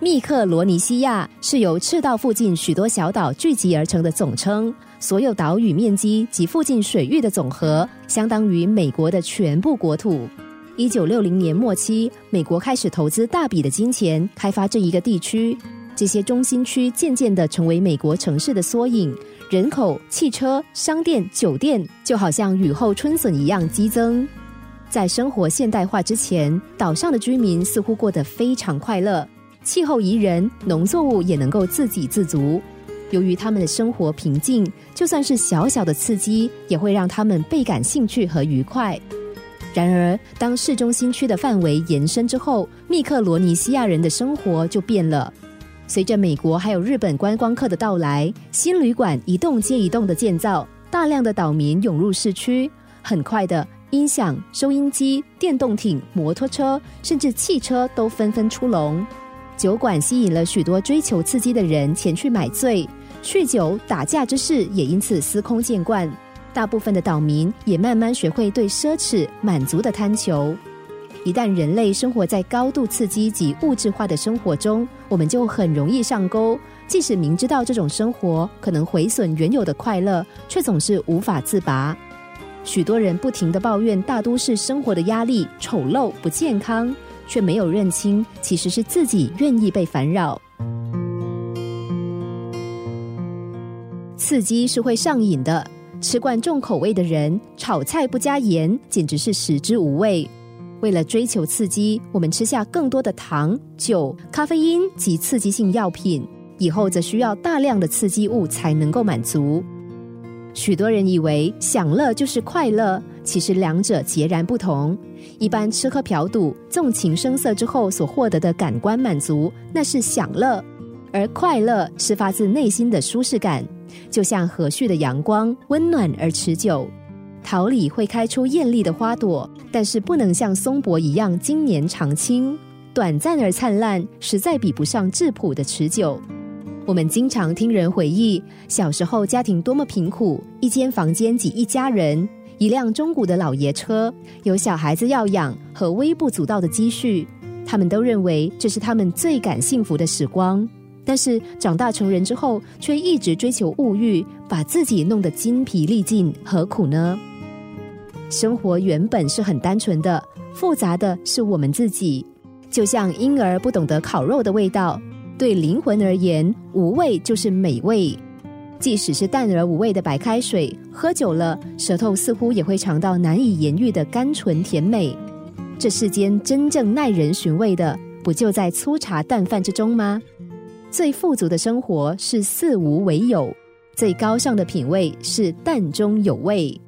密克罗尼西亚是由赤道附近许多小岛聚集而成的总称，所有岛屿面积及附近水域的总和，相当于美国的全部国土。一九六零年末期，美国开始投资大笔的金钱开发这一个地区，这些中心区渐渐的成为美国城市的缩影，人口、汽车、商店、酒店就好像雨后春笋一样激增。在生活现代化之前，岛上的居民似乎过得非常快乐。气候宜人，农作物也能够自给自足。由于他们的生活平静，就算是小小的刺激，也会让他们倍感兴趣和愉快。然而，当市中心区的范围延伸之后，密克罗尼西亚人的生活就变了。随着美国还有日本观光客的到来，新旅馆一栋接一栋的建造，大量的岛民涌入市区。很快的，音响、收音机、电动艇、摩托车，甚至汽车都纷纷出笼。酒馆吸引了许多追求刺激的人前去买醉，酗酒、打架之事也因此司空见惯。大部分的岛民也慢慢学会对奢侈满足的贪求。一旦人类生活在高度刺激及物质化的生活中，我们就很容易上钩。即使明知道这种生活可能毁损原有的快乐，却总是无法自拔。许多人不停的抱怨大都市生活的压力、丑陋、不健康。却没有认清，其实是自己愿意被烦扰。刺激是会上瘾的，吃惯重口味的人，炒菜不加盐，简直是食之无味。为了追求刺激，我们吃下更多的糖、酒、咖啡因及刺激性药品，以后则需要大量的刺激物才能够满足。许多人以为享乐就是快乐，其实两者截然不同。一般吃喝嫖赌、纵情声色之后所获得的感官满足，那是享乐；而快乐是发自内心的舒适感，就像和煦的阳光，温暖而持久。桃李会开出艳丽的花朵，但是不能像松柏一样经年常青。短暂而灿烂，实在比不上质朴的持久。我们经常听人回忆小时候家庭多么贫苦，一间房间挤一家人，一辆中古的老爷车，有小孩子要养和微不足道的积蓄，他们都认为这是他们最感幸福的时光。但是长大成人之后，却一直追求物欲，把自己弄得精疲力尽，何苦呢？生活原本是很单纯的，复杂的是我们自己，就像婴儿不懂得烤肉的味道。对灵魂而言，无味就是美味。即使是淡而无味的白开水，喝久了，舌头似乎也会尝到难以言喻的甘醇甜美。这世间真正耐人寻味的，不就在粗茶淡饭之中吗？最富足的生活是四无为有，最高尚的品味是淡中有味。